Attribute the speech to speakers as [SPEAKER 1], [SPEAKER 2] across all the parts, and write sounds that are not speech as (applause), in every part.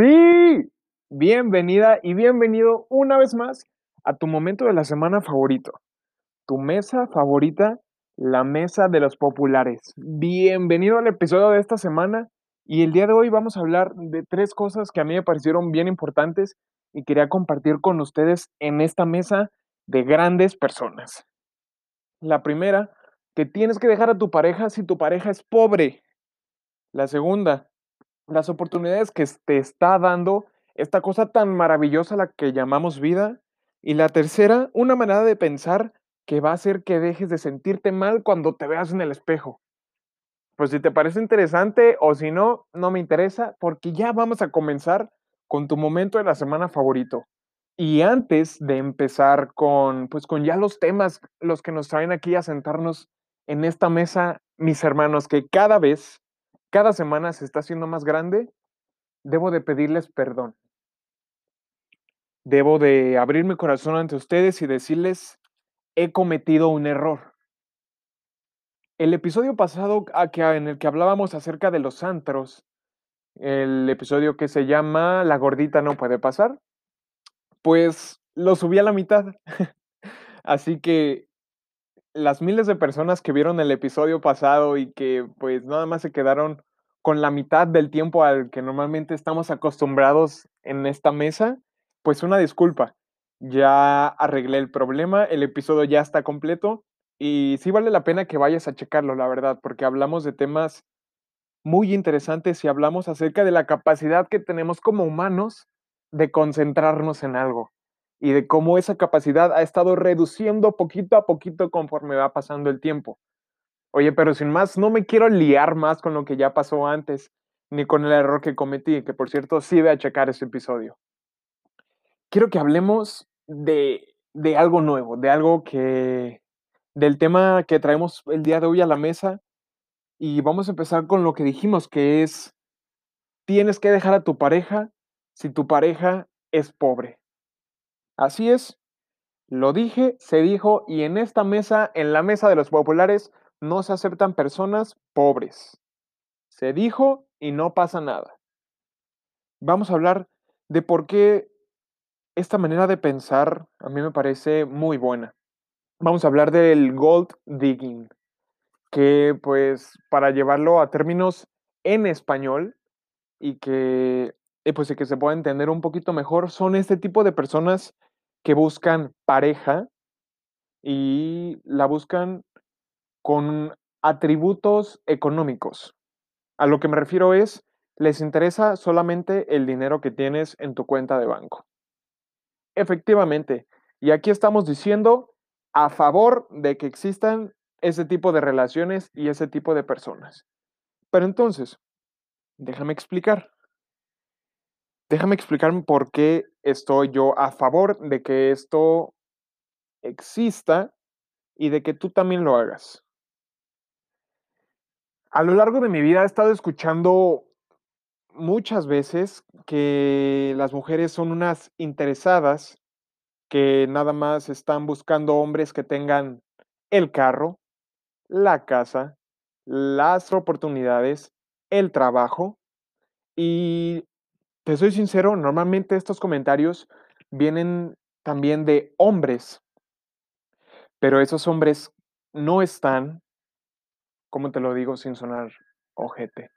[SPEAKER 1] Sí, bienvenida y bienvenido una vez más a tu momento de la semana favorito, tu mesa favorita, la mesa de los populares. Bienvenido al episodio de esta semana y el día de hoy vamos a hablar de tres cosas que a mí me parecieron bien importantes y quería compartir con ustedes en esta mesa de grandes personas. La primera, que tienes que dejar a tu pareja si tu pareja es pobre. La segunda, las oportunidades que te está dando esta cosa tan maravillosa la que llamamos vida. Y la tercera, una manera de pensar que va a hacer que dejes de sentirte mal cuando te veas en el espejo. Pues si te parece interesante o si no, no me interesa porque ya vamos a comenzar con tu momento de la semana favorito. Y antes de empezar con pues con ya los temas los que nos traen aquí a sentarnos en esta mesa, mis hermanos, que cada vez cada semana se está haciendo más grande, debo de pedirles perdón. Debo de abrir mi corazón ante ustedes y decirles, he cometido un error. El episodio pasado en el que hablábamos acerca de los antros, el episodio que se llama La gordita no puede pasar, pues lo subí a la mitad. (laughs) Así que las miles de personas que vieron el episodio pasado y que pues nada más se quedaron con la mitad del tiempo al que normalmente estamos acostumbrados en esta mesa, pues una disculpa. Ya arreglé el problema, el episodio ya está completo y sí vale la pena que vayas a checarlo, la verdad, porque hablamos de temas muy interesantes y hablamos acerca de la capacidad que tenemos como humanos de concentrarnos en algo y de cómo esa capacidad ha estado reduciendo poquito a poquito conforme va pasando el tiempo. Oye, pero sin más, no me quiero liar más con lo que ya pasó antes, ni con el error que cometí, que por cierto sí voy a checar ese episodio. Quiero que hablemos de, de algo nuevo, de algo que, del tema que traemos el día de hoy a la mesa, y vamos a empezar con lo que dijimos, que es, tienes que dejar a tu pareja si tu pareja es pobre. Así es, lo dije, se dijo, y en esta mesa, en la mesa de los populares, no se aceptan personas pobres. Se dijo y no pasa nada. Vamos a hablar de por qué esta manera de pensar a mí me parece muy buena. Vamos a hablar del gold digging, que pues para llevarlo a términos en español y que, pues, que se pueda entender un poquito mejor, son este tipo de personas que buscan pareja y la buscan con atributos económicos. A lo que me refiero es, les interesa solamente el dinero que tienes en tu cuenta de banco. Efectivamente, y aquí estamos diciendo a favor de que existan ese tipo de relaciones y ese tipo de personas. Pero entonces, déjame explicar. Déjame explicar por qué estoy yo a favor de que esto exista y de que tú también lo hagas. A lo largo de mi vida he estado escuchando muchas veces que las mujeres son unas interesadas, que nada más están buscando hombres que tengan el carro, la casa, las oportunidades, el trabajo. Y te soy sincero, normalmente estos comentarios vienen también de hombres, pero esos hombres no están, como te lo digo sin sonar ojete?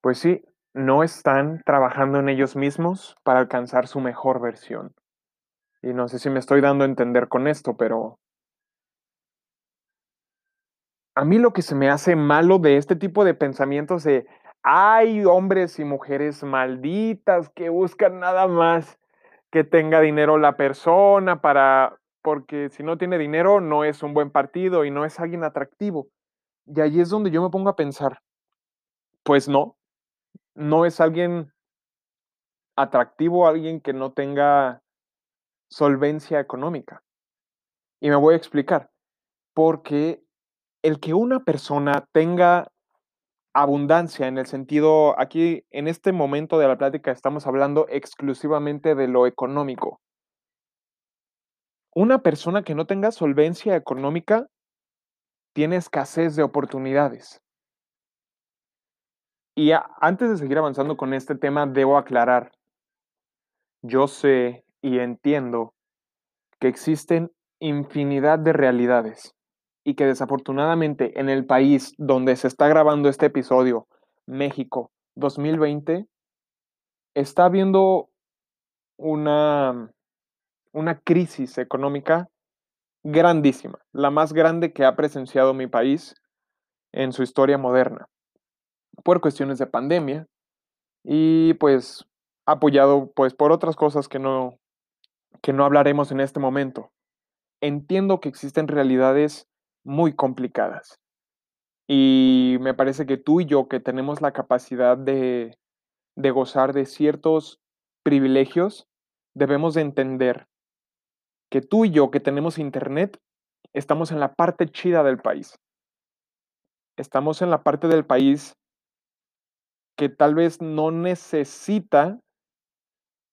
[SPEAKER 1] Pues sí, no están trabajando en ellos mismos para alcanzar su mejor versión. Y no sé si me estoy dando a entender con esto, pero a mí lo que se me hace malo de este tipo de pensamientos de hay hombres y mujeres malditas que buscan nada más que tenga dinero la persona para porque si no tiene dinero no es un buen partido y no es alguien atractivo. Y ahí es donde yo me pongo a pensar, pues no, no es alguien atractivo, alguien que no tenga solvencia económica. Y me voy a explicar, porque el que una persona tenga abundancia en el sentido, aquí en este momento de la plática estamos hablando exclusivamente de lo económico. Una persona que no tenga solvencia económica tiene escasez de oportunidades. Y antes de seguir avanzando con este tema, debo aclarar yo sé y entiendo que existen infinidad de realidades, y que desafortunadamente en el país donde se está grabando este episodio, México 2020 está habiendo una una crisis económica grandísima, la más grande que ha presenciado mi país en su historia moderna, por cuestiones de pandemia y, pues, apoyado, pues, por otras cosas que no que no hablaremos en este momento. Entiendo que existen realidades muy complicadas, y me parece que tú y yo, que tenemos la capacidad de de gozar de ciertos privilegios, debemos de entender que tú y yo, que tenemos Internet, estamos en la parte chida del país. Estamos en la parte del país que tal vez no necesita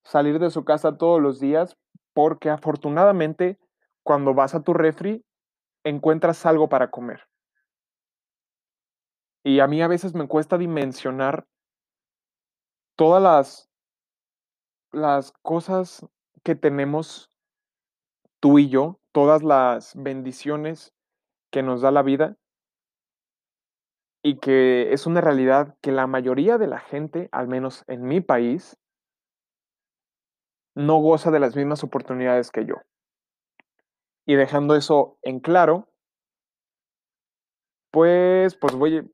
[SPEAKER 1] salir de su casa todos los días, porque afortunadamente, cuando vas a tu refri, encuentras algo para comer. Y a mí a veces me cuesta dimensionar todas las las cosas que tenemos tú y yo, todas las bendiciones que nos da la vida y que es una realidad que la mayoría de la gente, al menos en mi país no goza de las mismas oportunidades que yo. Y dejando eso en claro pues pues, voy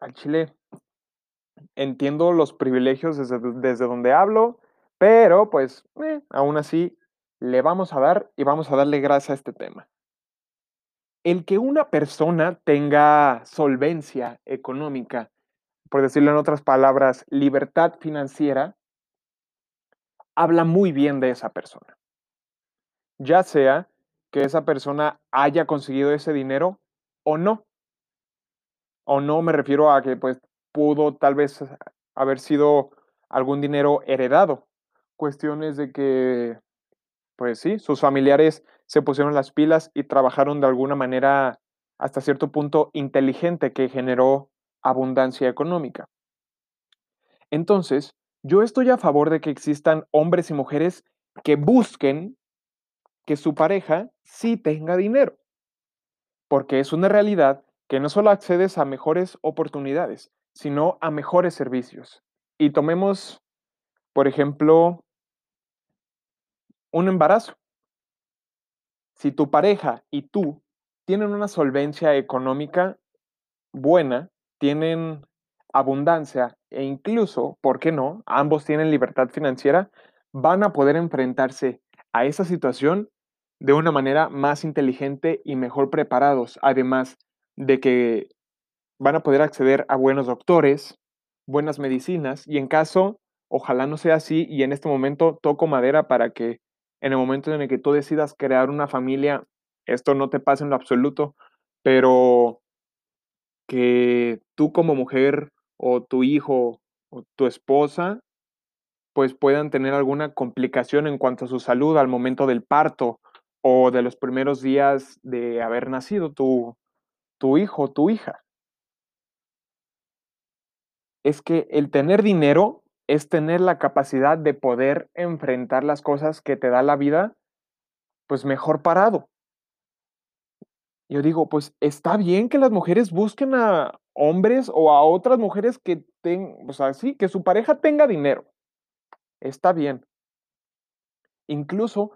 [SPEAKER 1] al chile entiendo los privilegios desde desde donde hablo, pero, pues, eh, aún así, le vamos a dar, y vamos a darle grasa a este tema. El que una persona tenga solvencia económica, por decirlo en otras palabras, libertad financiera habla muy bien de esa persona. Ya sea que esa persona haya conseguido ese dinero o no. O no, me refiero a que, pues, pudo tal vez haber sido algún dinero heredado. Cuestiones de que, pues sí, sus familiares se pusieron las pilas y trabajaron de alguna manera, hasta cierto punto, inteligente, que generó abundancia económica. Entonces, yo estoy a favor de que existan hombres y mujeres que busquen que su pareja sí tenga dinero. Porque es una realidad que no solo accedes a mejores oportunidades, sino a mejores servicios. Y tomemos, por ejemplo un embarazo. Si tu pareja y tú tienen una solvencia económica buena, tienen abundancia e incluso, ¿por qué no?, ambos tienen libertad financiera, van a poder enfrentarse a esa situación de una manera más inteligente y mejor preparados, además de que van a poder acceder a buenos doctores, buenas medicinas, y en caso, ojalá no sea así, y en este momento toco madera para que en el momento en el que tú decidas crear una familia, esto no te pase en lo absoluto, pero que tú como mujer, o tu hijo, o tu esposa, pues, puedan tener alguna complicación en cuanto a su salud al momento del parto, o de los primeros días de haber nacido tu tu hijo tu hija. Es que el tener dinero es tener la capacidad de poder enfrentar las cosas que te da la vida, pues, mejor parado. Yo digo, pues, está bien que las mujeres busquen a hombres o a otras mujeres que ten o sea, sí, que su pareja tenga dinero. Está bien. Incluso,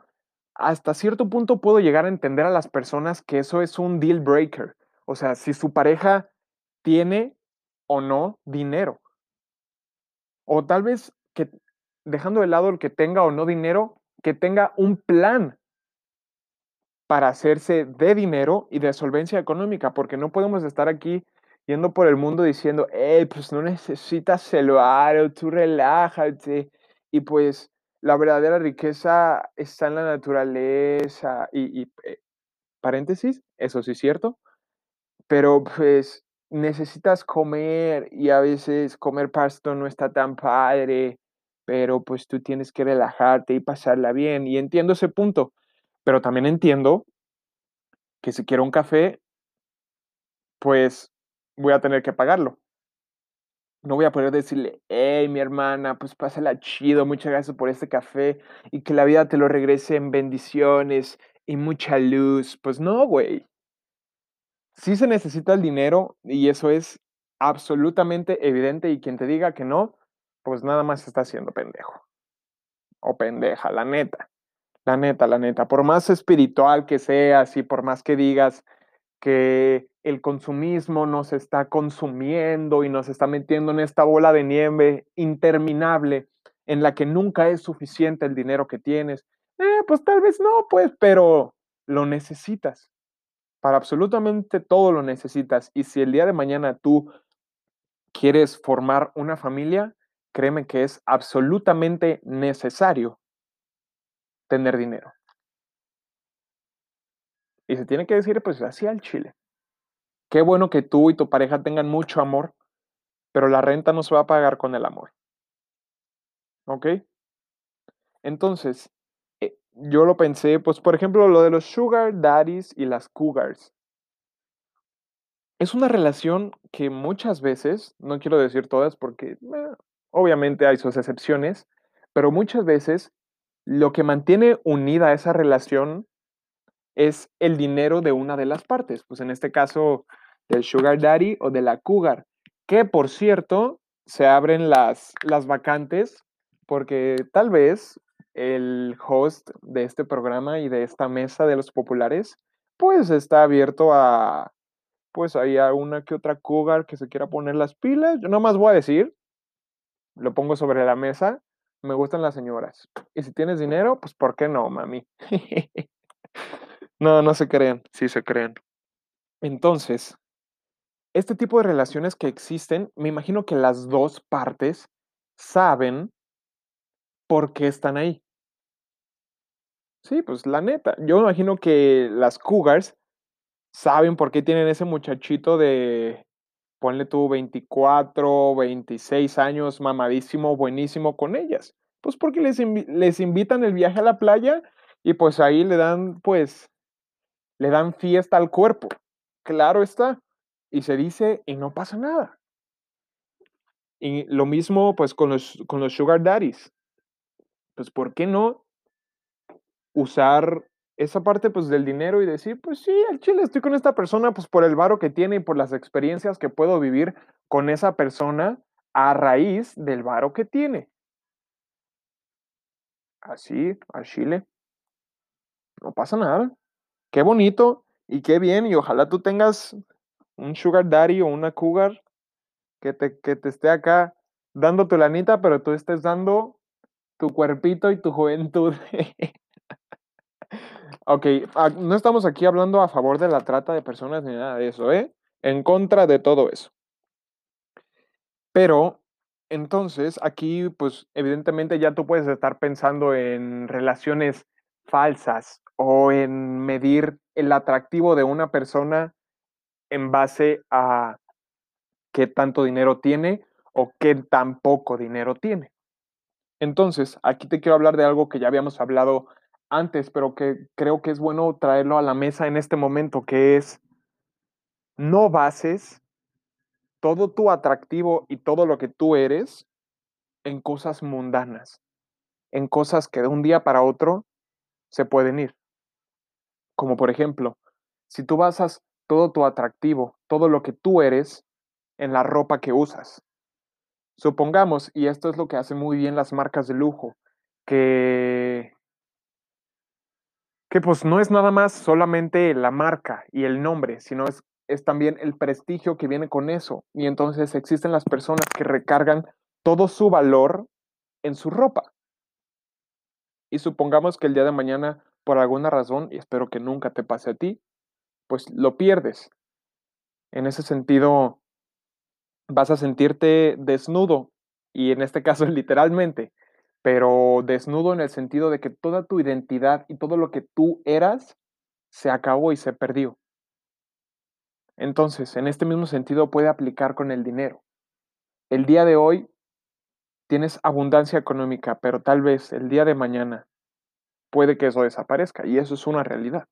[SPEAKER 1] hasta cierto punto puedo llegar a entender a las personas que eso es un deal breaker. O sea, si su pareja tiene o no dinero. O tal vez que dejando de lado el que tenga o no dinero, que tenga un plan para hacerse de dinero y de solvencia económica, porque no podemos estar aquí yendo por el mundo diciendo: "Hey, pues no necesitas el varo, tú relájate". Y pues, la verdadera riqueza está en la naturaleza y eh, paréntesis, eso sí es cierto, pero, pues, necesitas comer y a veces comer pasto no está tan padre, pero, pues, tú tienes que relajarte y pasarla bien, y entiendo ese punto, pero también entiendo que si quiero un café pues, voy a tener que pagarlo. No voy a poder decirle: "Hey, mi hermana, pues pásala chido, muchas gracias por este café y que la vida te lo regrese en bendiciones y mucha luz". Pues no, güey. Sí se necesita el dinero y eso es absolutamente evidente, y quien te diga que no, pues nada más está siendo pendejo. O pendeja, la neta. La neta, la neta. Por más espiritual que seas y por más que digas que el consumismo nos está consumiendo y nos está metiendo en esta bola de nieve interminable en la que nunca es suficiente el dinero que tienes, eh, pues tal vez no, pues, pero lo necesitas. Para absolutamente todo lo necesitas. Y si el día de mañana tú quieres formar una familia, créeme que es absolutamente necesario tener dinero. Y se tiene que decir, pues así al chile. Qué bueno que tú y tu pareja tengan mucho amor, pero la renta no se va a pagar con el amor. ¿Ok? Entonces, eh, yo lo pensé, pues por ejemplo, lo de los sugar daddies y las cougars. Es una relación que muchas veces, no quiero decir todas porque obviamente hay sus excepciones, pero muchas veces lo que mantiene unida esa relación es el dinero de una de las partes, pues en este caso del sugar daddy o de la cougar, que por cierto se abren las, las vacantes porque tal vez el host de este programa y de esta mesa de los populares pues está abierto a pues hay una que otra cougar que se quiera poner las pilas. Yo más voy a decir, lo pongo sobre la mesa, me gustan las señoras. Y si tienes dinero, pues ¿por qué no, mami? (laughs) no, no se crean, sí se crean. Entonces, este tipo de relaciones que existen, me imagino que las dos partes saben por qué están ahí. Sí, pues la neta, yo me imagino que las cougars saben por qué tienen ese muchachito de, ponle tú 24, 26 años, mamadísimo, buenísimo con ellas. Pues porque les, les invitan el viaje a la playa y pues ahí le dan, pues, le dan fiesta al cuerpo. Claro está. Y se dice y no pasa nada. Y lo mismo pues con los, con los sugar daddies. Pues ¿por qué no usar esa parte, pues, del dinero y decir, pues sí, al chile estoy con esta persona, pues, por el varo que tiene y por las experiencias que puedo vivir con esa persona a raíz del varo que tiene. Así, al chile. No pasa nada. Qué bonito y qué bien, y ojalá tú tengas un sugar daddy o una cougar que te, que te esté acá dando tu lanita, pero tú estés dando tu cuerpito y tu juventud. (laughs) Ok, ah, no estamos aquí hablando a favor de la trata de personas ni nada de eso, ¿eh? En contra de todo eso. Pero, entonces, aquí, pues, evidentemente ya tú puedes estar pensando en relaciones falsas o en medir el atractivo de una persona en base a qué tanto dinero tiene o qué tan poco dinero tiene. Entonces, aquí te quiero hablar de algo que ya habíamos hablado antes, pero que creo que es bueno traerlo a la mesa en este momento, que es no bases todo tu atractivo y todo lo que tú eres en cosas mundanas, en cosas que de un día para otro se pueden ir. Como por ejemplo, si tú basas todo tu atractivo, todo lo que tú eres en la ropa que usas. Supongamos, y esto es lo que hacen muy bien las marcas de lujo, que que pues no es nada más solamente la marca y el nombre, sino es, es también el prestigio que viene con eso. Y entonces existen las personas que recargan todo su valor en su ropa. Y supongamos que el día de mañana, por alguna razón, y espero que nunca te pase a ti, pues lo pierdes. En ese sentido, vas a sentirte desnudo, y en este caso (laughs) literalmente, pero desnudo en el sentido de que toda tu identidad y todo lo que tú eras se acabó y se perdió. Entonces, en este mismo sentido puede aplicar con el dinero. El día de hoy tienes abundancia económica, pero tal vez el día de mañana puede que eso desaparezca y eso es una realidad.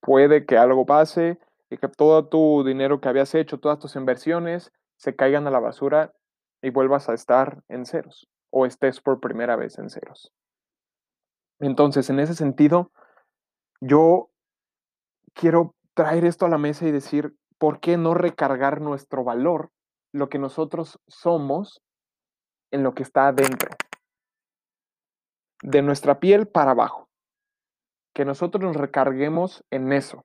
[SPEAKER 1] Puede que algo pase y que todo tu dinero que habías hecho, todas tus inversiones, se caigan a la basura y vuelvas a estar en ceros o estés por primera vez en ceros. Entonces, en ese sentido, yo quiero traer esto a la mesa y decir, ¿por qué no recargar nuestro valor, lo que nosotros somos, en lo que está adentro? De nuestra piel para abajo. Que nosotros nos recarguemos en eso.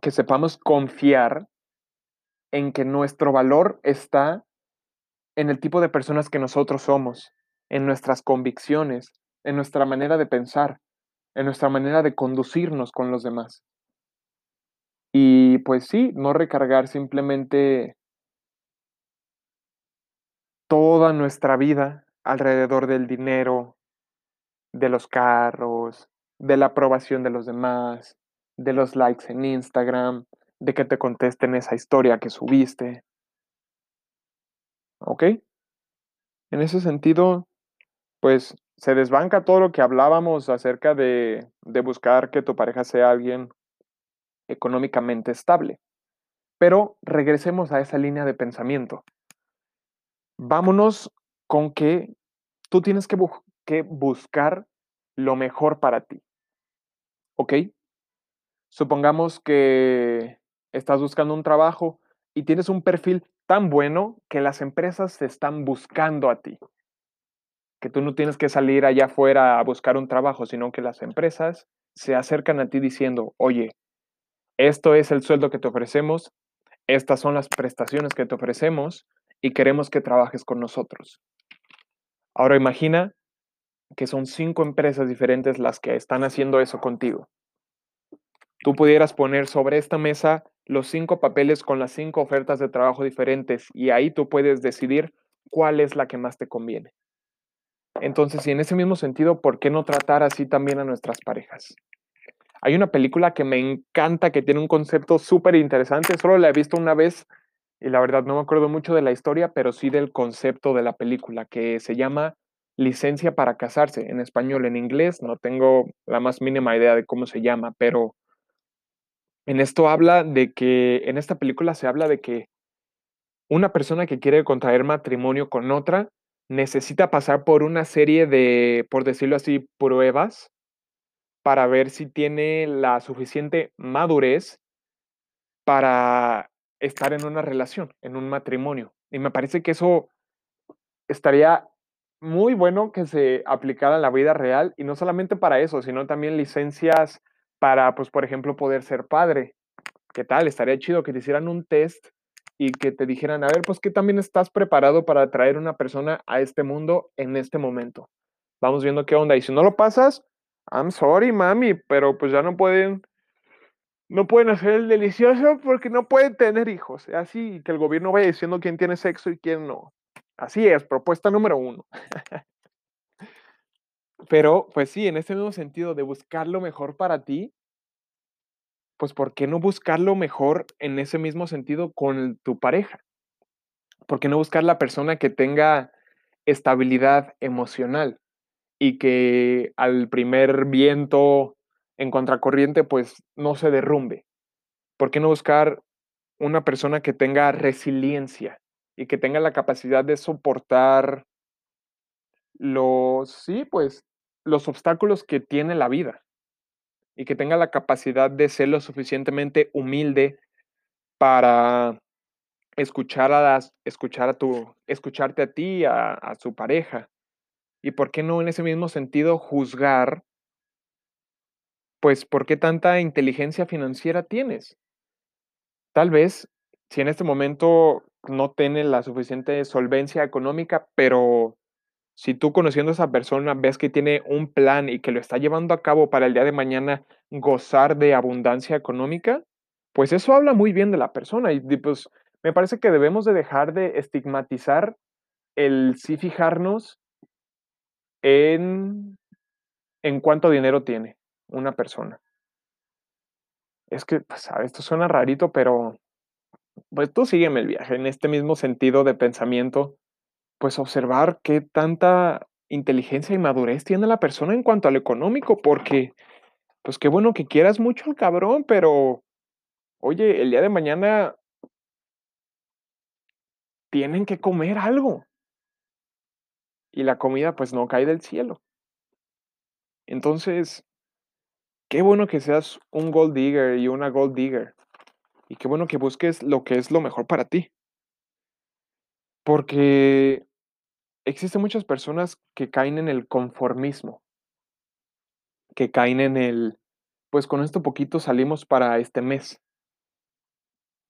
[SPEAKER 1] Que sepamos confiar en que nuestro valor está en el tipo de personas que nosotros somos, en nuestras convicciones, en nuestra manera de pensar, en nuestra manera de conducirnos con los demás. Y pues sí, no recargar simplemente toda nuestra vida alrededor del dinero, de los carros, de la aprobación de los demás, de los likes en Instagram, de que te contesten esa historia que subiste. ¿Ok? En ese sentido, pues se desbanca todo lo que hablábamos acerca de, de buscar que tu pareja sea alguien económicamente estable. Pero regresemos a esa línea de pensamiento. Vámonos con que tú tienes que, bu que buscar lo mejor para ti. ¿Ok? Supongamos que estás buscando un trabajo y tienes un perfil tan bueno que las empresas se están buscando a ti. Que tú no tienes que salir allá afuera a buscar un trabajo, sino que las empresas se acercan a ti diciendo, oye, esto es el sueldo que te ofrecemos, estas son las prestaciones que te ofrecemos y queremos que trabajes con nosotros. Ahora imagina que son cinco empresas diferentes las que están haciendo eso contigo. Tú pudieras poner sobre esta mesa los cinco papeles con las cinco ofertas de trabajo diferentes y ahí tú puedes decidir cuál es la que más te conviene. Entonces, y en ese mismo sentido, ¿por qué no tratar así también a nuestras parejas? Hay una película que me encanta, que tiene un concepto súper interesante, solo la he visto una vez y la verdad no me acuerdo mucho de la historia, pero sí del concepto de la película, que se llama Licencia para casarse, en español, en inglés, no tengo la más mínima idea de cómo se llama, pero en esto habla de que, en esta película se habla de que una persona que quiere contraer matrimonio con otra necesita pasar por una serie de, por decirlo así, pruebas para ver si tiene la suficiente madurez para estar en una relación, en un matrimonio. Y me parece que eso estaría muy bueno que se aplicara en la vida real y no solamente para eso, sino también licencias para, pues, por ejemplo, poder ser padre. ¿Qué tal? Estaría chido que te hicieran un test y que te dijeran, a ver, pues que también estás preparado para traer una persona a este mundo en este momento. Vamos viendo qué onda. Y si no lo pasas, I'm sorry, mami, pero pues ya no pueden, no pueden hacer el delicioso porque no pueden tener hijos. Así que el gobierno vaya diciendo quién tiene sexo y quién no. Así es, propuesta número uno. (laughs) Pero, pues sí, en este mismo sentido de buscar lo mejor para ti, pues ¿por qué no buscar lo mejor en ese mismo sentido con tu pareja? ¿Por qué no buscar la persona que tenga estabilidad emocional? y que al primer viento en contracorriente pues no se derrumbe. ¿Por qué no buscar una persona que tenga resiliencia y que tenga la capacidad de soportar los, sí, pues los obstáculos que tiene la vida y que tenga la capacidad de ser lo suficientemente humilde para escuchar a las, escuchar a tu, escucharte a ti, a, a su pareja, y por qué no en ese mismo sentido juzgar, pues, ¿por qué tanta inteligencia financiera tienes? Tal vez, si en este momento no tiene la suficiente solvencia económica, pero si tú conociendo a esa persona ves que tiene un plan y que lo está llevando a cabo para el día de mañana gozar de abundancia económica, pues eso habla muy bien de la persona y pues me parece que debemos de dejar de estigmatizar el sí fijarnos en, en cuánto dinero tiene una persona. Es que, pues, esto suena rarito, pero pues tú sígueme el viaje en este mismo sentido de pensamiento, pues observar qué tanta inteligencia y madurez tiene la persona en cuanto a lo económico, porque, pues qué bueno que quieras mucho al cabrón, pero, oye, el día de mañana tienen que comer algo. Y la comida, pues, no cae del cielo. Entonces qué bueno que seas un gold digger y una gold digger. Y qué bueno que busques lo que es lo mejor para ti. Porque existen muchas personas que caen en el conformismo. Que caen en el, pues, con esto poquito salimos para este mes.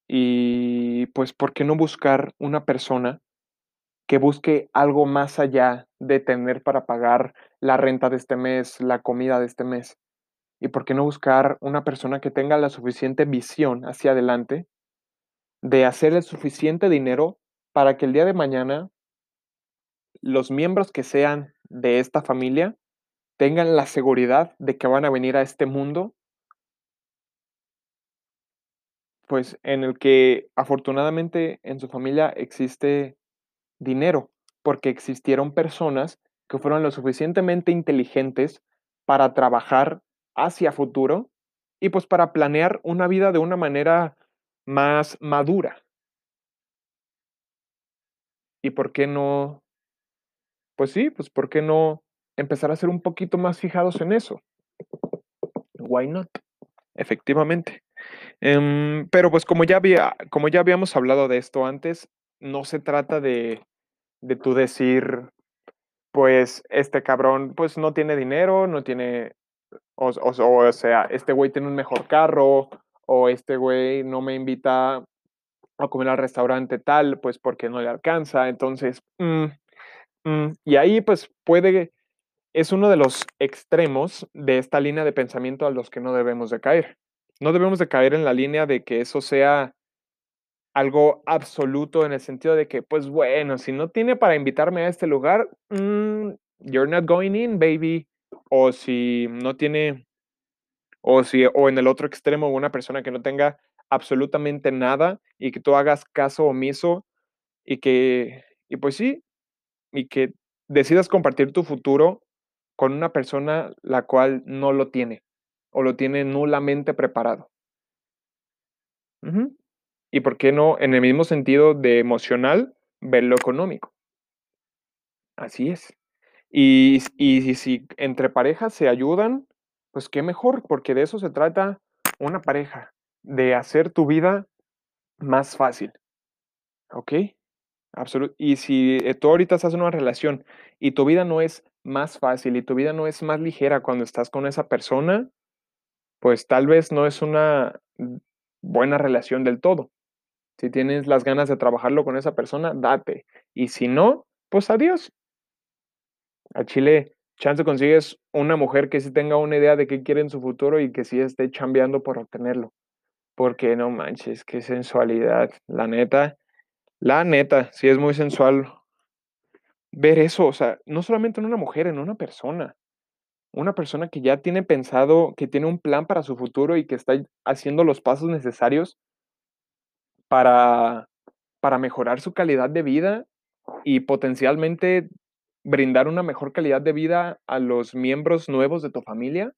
[SPEAKER 1] Y, pues, ¿por qué no buscar una persona que busque algo más allá de tener para pagar la renta de este mes, la comida de este mes? ¿Y por qué no buscar una persona que tenga la suficiente visión hacia adelante de hacer el suficiente dinero para que el día de mañana los miembros que sean de esta familia tengan la seguridad de que van a venir a este mundo pues, en el que afortunadamente en su familia existe dinero, porque existieron personas que fueron lo suficientemente inteligentes para trabajar hacia futuro y, pues, para planear una vida de una manera más madura. ¿Y por qué no? Pues sí, pues, ¿por qué no empezar a ser un poquito más fijados en eso? Why not? Efectivamente. Em, pero, pues, como ya había como ya habíamos hablado de esto antes, no se trata de de tú decir, pues, este cabrón, pues, no tiene dinero, no tiene, o o o sea, este güey tiene un mejor carro, o este güey no me invita a comer al restaurante tal, pues, porque no le alcanza. Entonces, mm, mm, y ahí, pues, puede es uno de los extremos de esta línea de pensamiento a los que no debemos de caer. No debemos de caer en la línea de que eso sea algo absoluto en el sentido de que, pues, bueno, si no tiene para invitarme a este lugar, mm, you're not going in, baby. O si no tiene o si o en el otro extremo, una persona que no tenga absolutamente nada y que tú hagas caso omiso y que y pues sí, y que decidas compartir tu futuro con una persona la cual no lo tiene, o lo tiene nulamente preparado. ¿Y por qué no, en el mismo sentido de emocional, ver lo económico? Así es. Y y si entre parejas se ayudan, pues qué mejor, porque de eso se trata una pareja, de hacer tu vida más fácil. ¿Okey? Absolu y si, eh, tú ahorita estás en una relación y tu vida no es más fácil y tu vida no es más ligera cuando estás con esa persona, pues tal vez no es una, buena relación del todo. Si tienes las ganas de trabajarlo con esa persona, date. Y si no, pues adiós. Al chile, chance consigues una mujer que sí tenga una idea de qué quiere en su futuro y que sí esté chambeando por obtenerlo. Porque no manches, qué sensualidad. La neta la neta, sí es muy sensual ver eso, o sea, no solamente en una mujer, en una persona. Una persona que ya tiene pensado, que tiene un plan para su futuro y que está haciendo los pasos necesarios para para mejorar su calidad de vida y potencialmente brindar una mejor calidad de vida a los miembros nuevos de tu familia.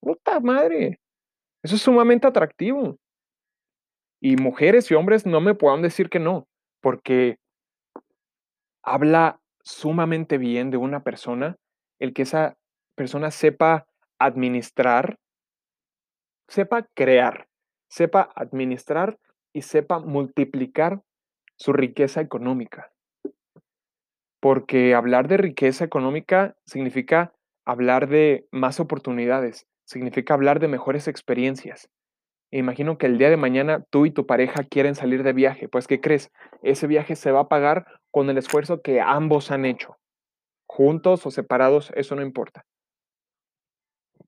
[SPEAKER 1] ¡Puta madre! Eso es sumamente atractivo. Y mujeres y hombres no me puedan decir que no, porque habla sumamente bien de una persona, el que esa persona sepa administrar sepa crear, sepa administrar y sepa multiplicar su riqueza económica. Porque hablar de riqueza económica significa hablar de más oportunidades, significa hablar de mejores experiencias. Imagino que el día de mañana tú y tu pareja quieren salir de viaje, pues, ¿qué crees? Ese viaje se va a pagar con el esfuerzo que ambos han hecho. Juntos o separados, eso no importa.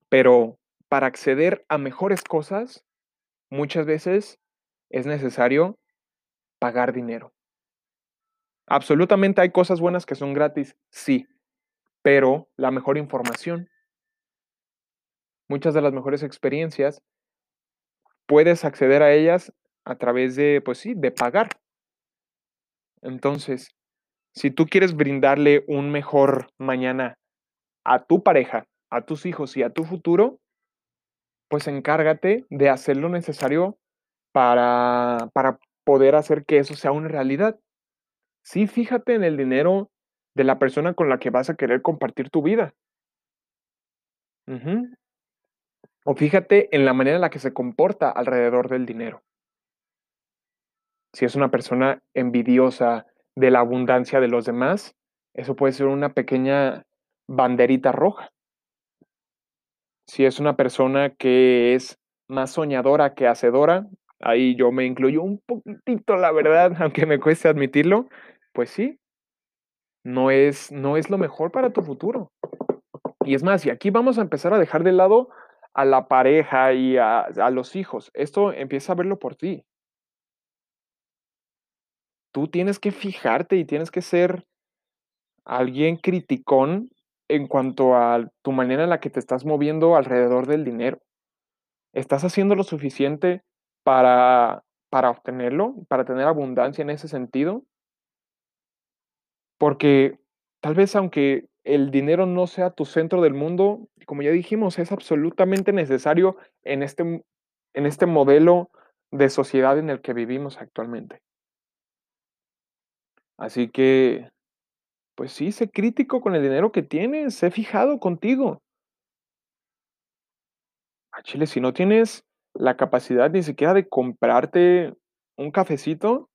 [SPEAKER 1] Pero para acceder a mejores cosas, muchas veces es necesario pagar dinero. Absolutamente hay cosas buenas que son gratis, sí, pero la mejor información muchas de las mejores experiencias puedes acceder a ellas a través de, pues sí, de pagar. Entonces, si tú quieres brindarle un mejor mañana a tu pareja, a tus hijos y a tu futuro pues encárgate de hacer lo necesario para para poder hacer que eso sea una realidad. Sí, fíjate en el dinero de la persona con la que vas a querer compartir tu vida. O fíjate en la manera en la que se comporta alrededor del dinero. Si es una persona envidiosa de la abundancia de los demás, eso puede ser una pequeña banderita roja. Si es una persona que es más soñadora que hacedora, ahí yo me incluyo un poquitito, la verdad, (laughs) aunque me cueste admitirlo, pues sí. No es no es lo mejor para tu futuro. Y es más, y aquí vamos a empezar a dejar de lado a la pareja y a a los hijos. Esto empieza a verlo por ti. Tú tienes que fijarte y tienes que ser alguien criticón en cuanto a tu manera en la que te estás moviendo alrededor del dinero. ¿Estás haciendo lo suficiente para para obtenerlo, para tener abundancia en ese sentido? Porque tal vez aunque el dinero no sea tu centro del mundo, como ya dijimos, es absolutamente necesario en este en este modelo de sociedad en el que vivimos actualmente. Así que, pues sí, sé crítico con el dinero que tienes, sé fijado contigo. Al chile, si no tienes la capacidad ni siquiera de comprarte un cafecito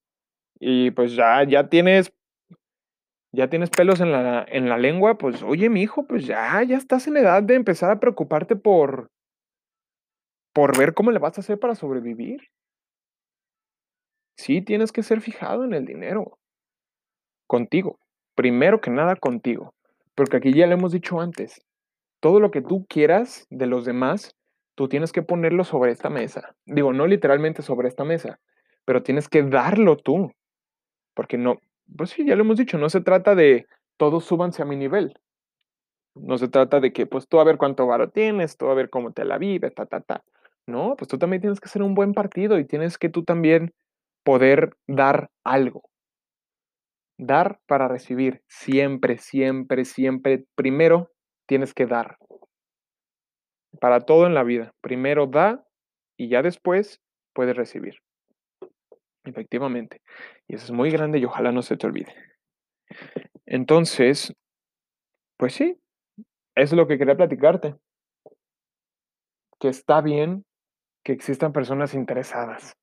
[SPEAKER 1] y, pues, ya ya tienes ya tienes pelos en la en la lengua, pues, oye, mijo, pues ya ya estás en edad de empezar a preocuparte por por ver cómo le vas a hacer para sobrevivir. Sí, tienes que ser fijado en el dinero. Contigo, primero que nada contigo, porque aquí ya lo hemos dicho antes, todo lo que tú quieras de los demás, tú tienes que ponerlo sobre esta mesa. Digo, no literalmente sobre esta mesa, pero tienes que darlo tú, porque no pues sí, ya lo hemos dicho, no se trata de todos súbanse a mi nivel. No se trata de que, pues, tú a ver cuánto varo tienes, tú a ver cómo te la vives, ta, ta, ta. No, pues tú también tienes que ser un buen partido y tienes que tú también poder dar algo. Dar para recibir, siempre, siempre, siempre, primero tienes que dar. Para todo en la vida, primero da y ya después puedes recibir. Efectivamente, y eso es muy grande y ojalá no se te olvide. Entonces pues sí, es lo que quería platicarte. Que está bien que existan personas interesadas.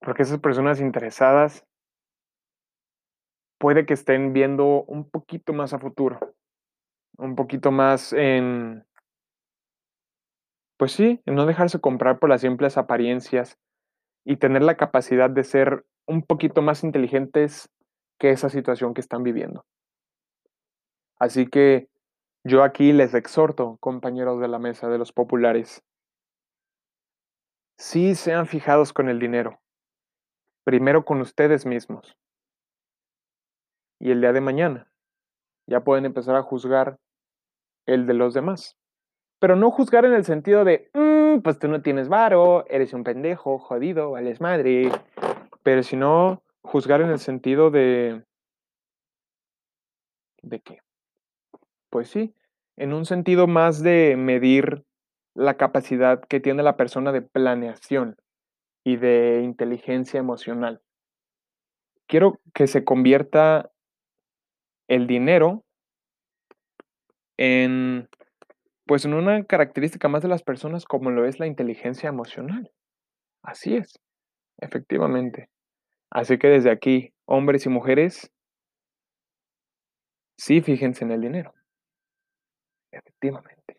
[SPEAKER 1] Porque esas personas interesadas puede que estén viendo un poquito más a futuro, un poquito más en pues sí, en no dejarse comprar por las simples apariencias y tener la capacidad de ser un poquito más inteligentes que esa situación que están viviendo. Así que yo aquí les exhorto, compañeros de la mesa de los populares sí sean fijados con el dinero. Primero con ustedes mismos. Y el día de mañana, ya pueden empezar a juzgar el de los demás. Pero no juzgar en el sentido de: "Mm, pues tú no tienes varo, eres un pendejo, jodido, vales madre", pero sino juzgar en el sentido de ¿de qué? Pues sí, en un sentido más de medir la capacidad que tiene la persona de planeación y de inteligencia emocional. Quiero que se convierta el dinero en, pues, en una característica más de las personas como lo es la inteligencia emocional. Así es, efectivamente. Así que desde aquí, hombres y mujeres sí fíjense en el dinero. Efectivamente.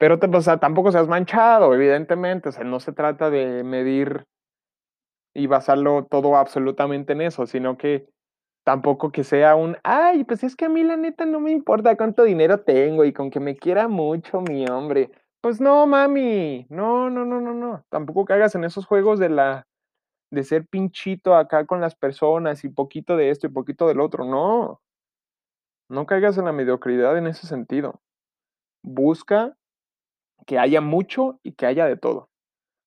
[SPEAKER 1] Pero o sea, tampoco seas manchado, evidentemente, o sea, no se trata de medir y basarlo todo absolutamente en eso, sino que tampoco que sea un: "Ay, pues es que a mí la neta no me importa cuánto dinero tengo y con que me quiera mucho mi hombre". Pues no, mami, no, no, no, no, no, tampoco caigas en esos juegos de la de ser pinchito acá con las personas y poquito de esto y poquito del otro, no. No caigas en la mediocridad en ese sentido. Busca que haya mucho y que haya de todo,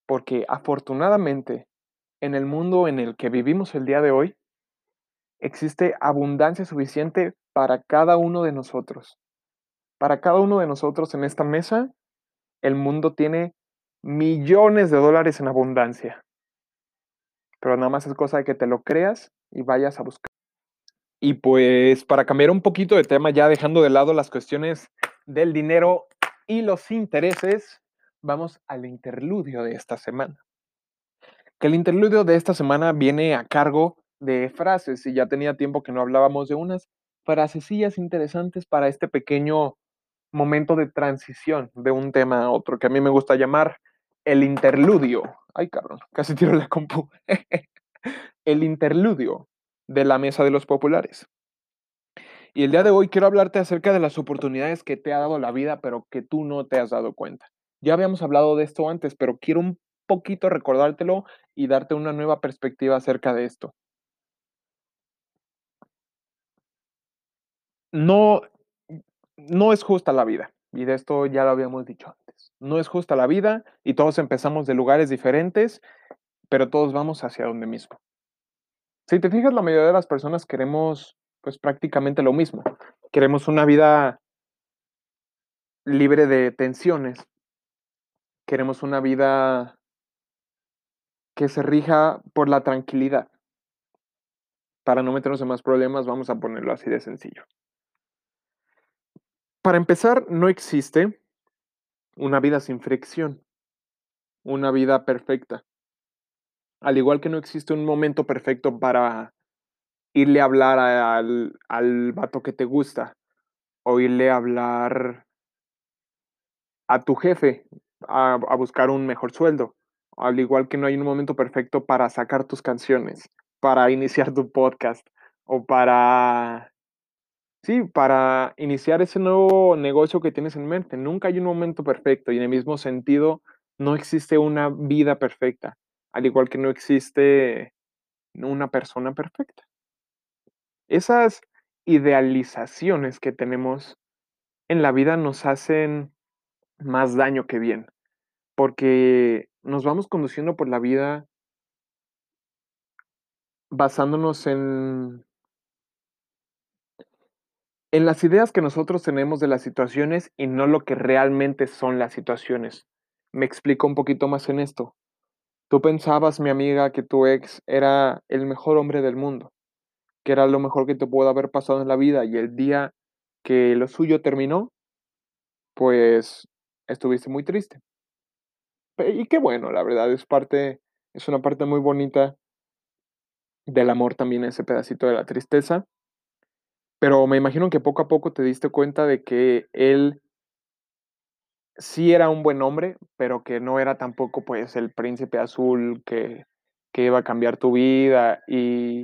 [SPEAKER 1] porque afortunadamente, en el mundo en el que vivimos el día de hoy existe abundancia suficiente para cada uno de nosotros. Para cada uno de nosotros en esta mesa, el mundo tiene millones de dólares en abundancia. Pero nada más es cosa de que te lo creas y vayas a buscar. Y pues para cambiar un poquito de tema, ya dejando de lado las cuestiones del dinero y los intereses, vamos al interludio de esta semana. Que el interludio de esta semana viene a cargo de frases y ya tenía tiempo que no hablábamos de unas frasecillas interesantes para este pequeño momento de transición de un tema a otro que a mí me gusta llamar el interludio. Ay, cabrón, (laughs) casi tiro la compu. (laughs) el interludio de la mesa de los populares. Y el día de hoy quiero hablarte acerca de las oportunidades que te ha dado la vida, pero que tú no te has dado cuenta. Ya habíamos hablado de esto antes, pero quiero un poquito recordártelo y darte una nueva perspectiva acerca de esto. No, no es justa la vida, y de esto ya lo habíamos dicho antes. No es justa la vida y todos empezamos de lugares diferentes, pero todos vamos hacia donde mismo. Si te fijas, la mayoría de las personas queremos pues prácticamente lo mismo. Queremos una vida libre de tensiones. Queremos una vida que se rija por la tranquilidad. Para no meternos en más problemas, vamos a ponerlo así de sencillo. Para empezar, no existe una vida sin fricción, una vida perfecta. Al igual que no existe un momento perfecto para irle a hablar al, al vato que te gusta o irle a hablar a tu jefe a, a buscar un mejor sueldo. Al igual que no hay un momento perfecto para sacar tus canciones, para (laughs) iniciar tu podcast o para Sí, para iniciar ese nuevo negocio que tienes en mente. Nunca hay un momento perfecto y en el mismo sentido no existe una vida perfecta, al igual que no existe una persona perfecta. Esas idealizaciones que tenemos en la vida nos hacen más daño que bien, porque nos vamos conduciendo por la vida basándonos en en las ideas que nosotros tenemos de las situaciones y no lo que realmente son las situaciones. Me explico un poquito más en esto. Tú pensabas, mi amiga, que tu ex era el mejor hombre del mundo, que era lo mejor que te pudo haber pasado en la vida y el día que lo suyo terminó, pues estuviste muy triste. Y qué bueno, la verdad, es parte, es una parte muy bonita del amor también ese pedacito de la tristeza. Pero me imagino que poco a poco te diste cuenta de que él sí era un buen hombre, pero que no era tampoco, pues, el príncipe azul que que iba a cambiar tu vida y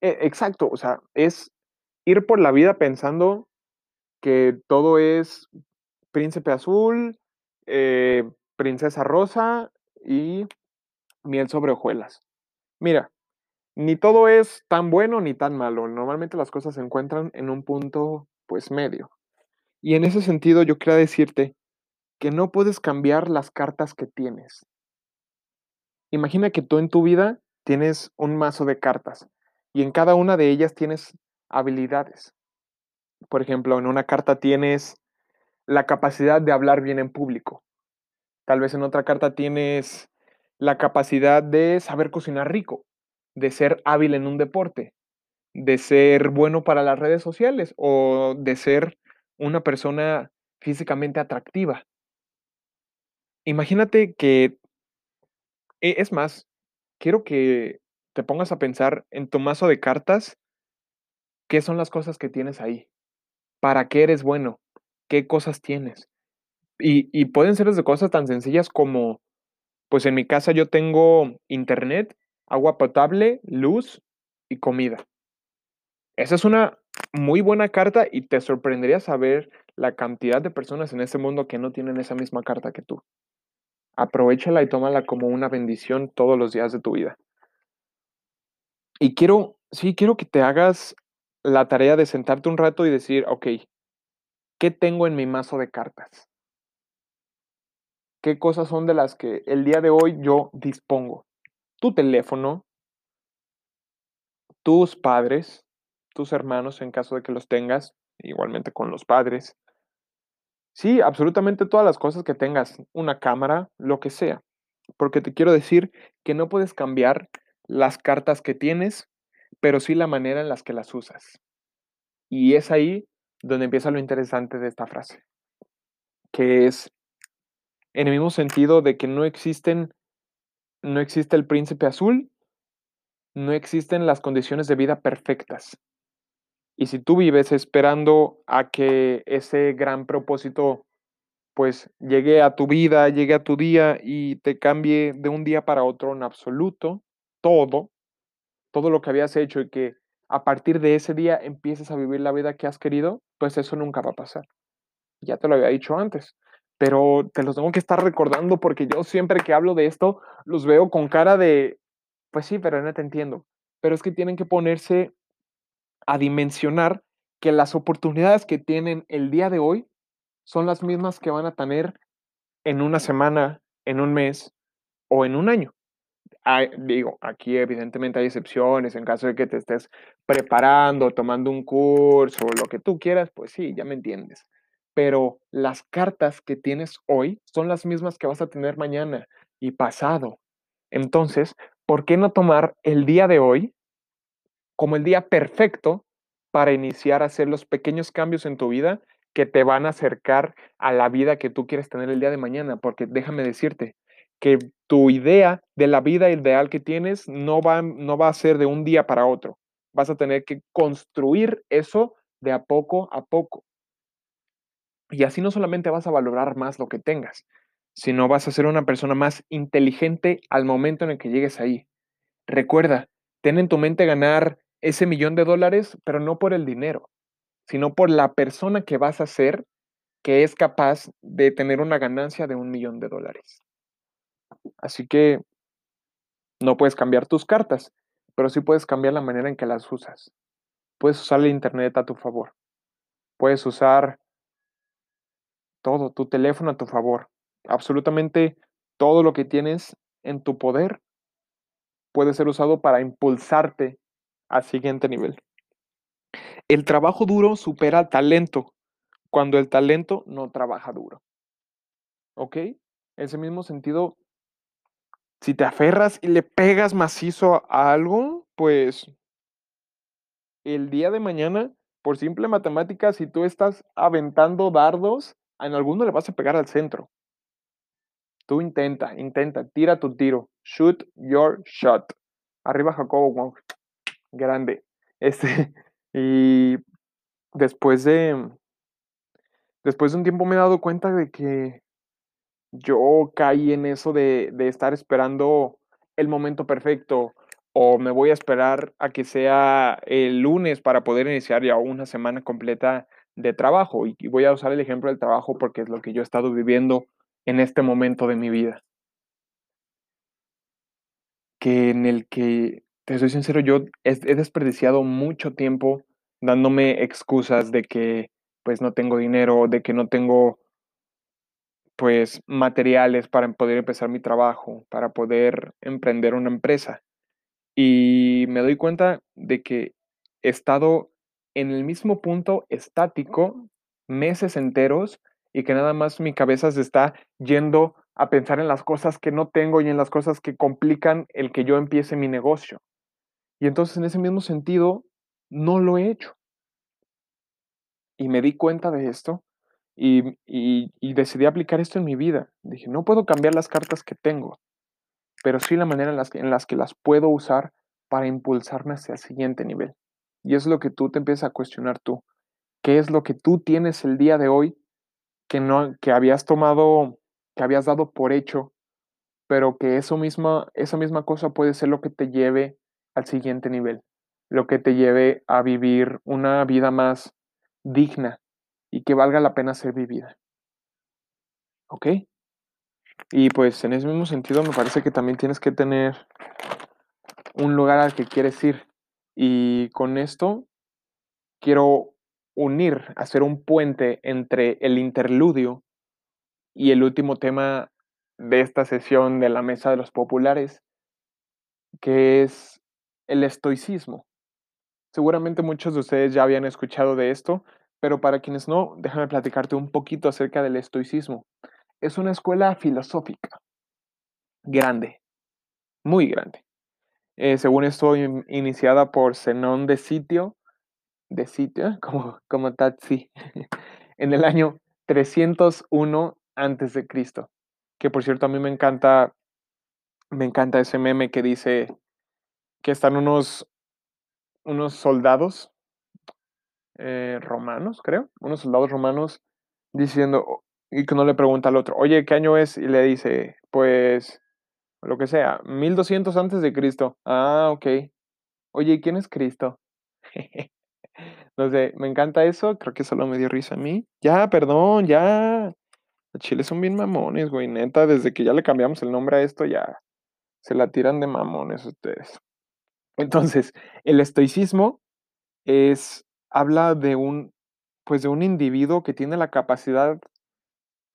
[SPEAKER 1] e exacto, o sea, es ir por la vida pensando que todo es príncipe azul, eh, princesa rosa y miel sobre hojuelas. Mira, ni todo es tan bueno ni tan malo. Normalmente las cosas se encuentran en un punto, pues, medio. Y en ese sentido, yo quería decirte que no puedes cambiar las cartas que tienes. Imagina que tú en tu vida tienes un mazo de cartas y en cada una de ellas tienes habilidades. Por ejemplo, en una carta tienes la capacidad de hablar bien en público. Tal vez en otra carta tienes la capacidad de saber cocinar rico de ser hábil en un deporte, de ser bueno para las redes sociales o de ser una persona físicamente atractiva. Imagínate que, e, es más, quiero que te pongas a pensar en tu mazo de cartas, qué son las cosas que tienes ahí, para qué eres bueno, qué cosas tienes. Y, y pueden ser desde cosas tan sencillas como, pues en mi casa yo tengo internet agua potable, luz y comida. Esa es una muy buena carta y te sorprendería saber la cantidad de personas en este mundo que no tienen esa misma carta que tú. Aprovechala y tómala como una bendición todos los días de tu vida. Y quiero, sí, quiero que te hagas la tarea de sentarte un rato y decir, ok, ¿qué tengo en mi mazo de cartas? ¿Qué cosas son de las que el día de hoy yo dispongo? Tu teléfono, tus padres, tus hermanos en caso de que los tengas, igualmente con los padres. Sí, absolutamente todas las cosas que tengas, una cámara, lo que sea. Porque te quiero decir que no puedes cambiar las cartas que tienes, pero sí la manera en las que las usas. Y es ahí donde empieza lo interesante de esta frase, que es en el mismo sentido de que no existen, no existe el príncipe azul, no existen las condiciones de vida perfectas. Y si tú vives esperando a que ese gran propósito pues llegue a tu vida, llegue a tu día y te cambie de un día para otro en absoluto todo, todo lo que habías hecho y que a partir de ese día empieces a vivir la vida que has querido, pues eso nunca va a pasar. Ya te lo había dicho antes, pero te los tengo que estar recordando porque yo siempre que hablo de esto los veo con cara de, pues sí, pero no te entiendo. Pero es que tienen que ponerse a dimensionar que las oportunidades que tienen el día de hoy son las mismas que van a tener en una semana, en un mes o en un año. Digo, aquí evidentemente hay excepciones, en caso de que te estés preparando, tomando un curso, lo que tú quieras, pues sí, ya me entiendes. Pero las cartas que tienes hoy son las mismas que vas a tener mañana y pasado. Entonces, ¿por qué no tomar el día de hoy como el día perfecto para iniciar a hacer los pequeños cambios en tu vida que te van a acercar a la vida que tú quieres tener el día de mañana? Porque déjame decirte, que tu idea de la vida ideal que tienes no va, no va a ser de un día para otro. Vas a tener que construir eso de a poco a poco. Y así no solamente vas a valorar más lo que tengas, sino vas a ser una persona más inteligente al momento en el que llegues ahí. Recuerda, ten en tu mente ganar ese millón de dólares, pero no por el dinero, sino por la persona que vas a ser que es capaz de tener una ganancia de un millón de dólares. Así que no puedes cambiar tus cartas, pero sí puedes cambiar la manera en que las usas. Puedes usar el Internet a tu favor. Puedes usar todo, tu teléfono a tu favor. Absolutamente todo lo que tienes en tu poder puede ser usado para impulsarte al siguiente nivel. El trabajo duro supera al talento cuando el talento no trabaja duro. ¿Ok? En ese mismo sentido, si te aferras y le pegas macizo a algo, pues el día de mañana, por simple matemática, si tú estás aventando dardos, en alguno le vas a pegar al centro. Tú intenta, intenta, tira tu tiro. Shoot your shot. Arriba Jacobo Wong. Grande. Este, (laughs) y después de, después de un tiempo me he dado cuenta de que yo caí en eso de, de estar esperando el momento perfecto o me voy a esperar a que sea el lunes para poder iniciar ya una semana completa de trabajo. Y voy a usar el ejemplo del trabajo porque es lo que yo he estado viviendo en este momento de mi vida. Que en el que, te soy sincero, yo he, he desperdiciado mucho tiempo dándome excusas de que pues no tengo dinero, de que no tengo pues materiales para poder empezar mi trabajo, para poder emprender una empresa. Y me doy cuenta de que he estado en el mismo punto estático meses enteros y que nada más mi cabeza se está yendo a pensar en las cosas que no tengo y en las cosas que complican el que yo empiece mi negocio. Y entonces en ese mismo sentido, no lo he hecho. Y me di cuenta de esto y, y, decidí aplicar esto en mi vida. Dije, no puedo cambiar las cartas que tengo, pero sí la manera en las, que, en las que las puedo usar para impulsarme hacia el siguiente nivel. Y es lo que tú te empiezas a cuestionar tú. ¿Qué es lo que tú tienes el día de hoy que, no, que habías tomado, que habías dado por hecho, pero que eso misma, esa misma cosa puede ser lo que te lleve al siguiente nivel, lo que te lleve a vivir una vida más digna, y que valga la pena ser vivida. ¿Ok? Y pues en ese mismo sentido me parece que también tienes que tener un lugar al que quieres ir. Y con esto quiero unir, hacer un puente entre el interludio y el último tema de esta sesión de la Mesa de los Populares, que es el estoicismo. Seguramente muchos de ustedes ya habían escuchado de esto, pero para quienes no, déjame platicarte un poquito acerca del estoicismo. Es una escuela filosófica grande, muy grande. Eh, según esto, in- iniciada por Zenón de Sitio, de Sitio, (laughs) como, como Tatsi, (laughs) en el año 301 antes de Cristo. Que por cierto, a mí me encanta, me encanta ese meme que dice que están unos, unos soldados eh, romanos, creo, unos soldados romanos diciendo, y que uno le pregunta al otro, oye, ¿qué año es? Y le dice, pues, lo que sea, 1200 antes de Cristo. Ah, ok. Oye, ¿y quién es Cristo? (laughs) No sé, me encanta eso, creo que solo me dio risa a mí. Ya, perdón, ya. Los chiles son bien mamones, güey, neta, desde que ya le cambiamos el nombre a esto, ya se la tiran de mamones ustedes. Entonces, el estoicismo es, habla de un, pues de un individuo que tiene la capacidad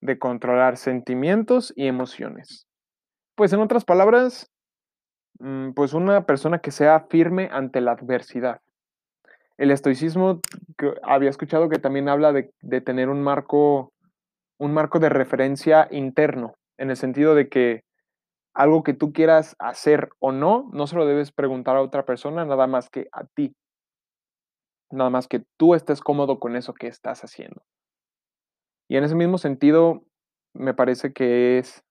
[SPEAKER 1] de controlar sentimientos y emociones. Pues en otras palabras, mm, pues una persona que sea firme ante la adversidad. El estoicismo, había escuchado que también habla de, de tener un marco, un marco de referencia interno, en el sentido de que algo que tú quieras hacer o no, no se lo debes preguntar a otra persona, nada más que a ti. Nada más que tú estés cómodo con eso que estás haciendo. Y en ese mismo sentido, me parece que es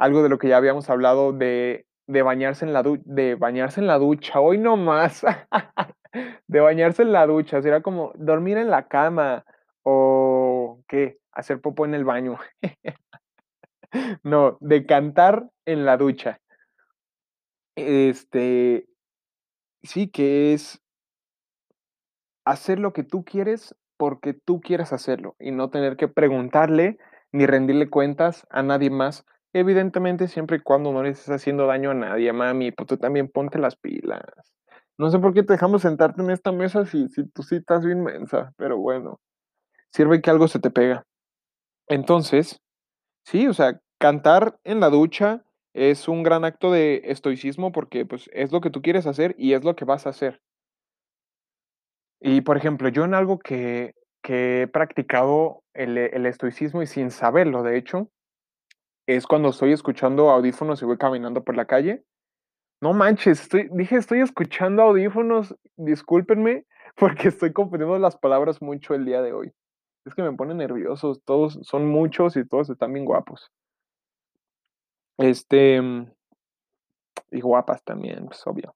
[SPEAKER 1] algo de lo que ya habíamos hablado de, de bañarse en la du- de bañarse en la ducha. Hoy no más. (laughs) de bañarse en la ducha. Será como dormir en la cama o qué, hacer popo en el baño. (laughs) no, de cantar en la ducha. Este, sí que es hacer lo que tú quieres porque tú quieras hacerlo y no tener que preguntarle ni rendirle cuentas a nadie más. Evidentemente, siempre y cuando no le estés haciendo daño a nadie, mami, pues tú también ponte las pilas. No sé por qué te dejamos sentarte en esta mesa si, si tú sí estás bien mensa, pero bueno, sirve que algo se te pega. Entonces, sí, o sea, cantar en la ducha es un gran acto de estoicismo porque pues es lo que tú quieres hacer y es lo que vas a hacer. Y, por ejemplo, yo en algo que que he practicado el el estoicismo y sin saberlo, de hecho, es cuando estoy escuchando audífonos y voy caminando por la calle. No manches, dije: "Estoy escuchando audífonos", discúlpenme, (laughs) porque estoy confundiendo las palabras mucho el día de hoy. Es que me pone nervioso, todos son muchos y todos están bien guapos. Este, mm, y guapas también, pues, obvio.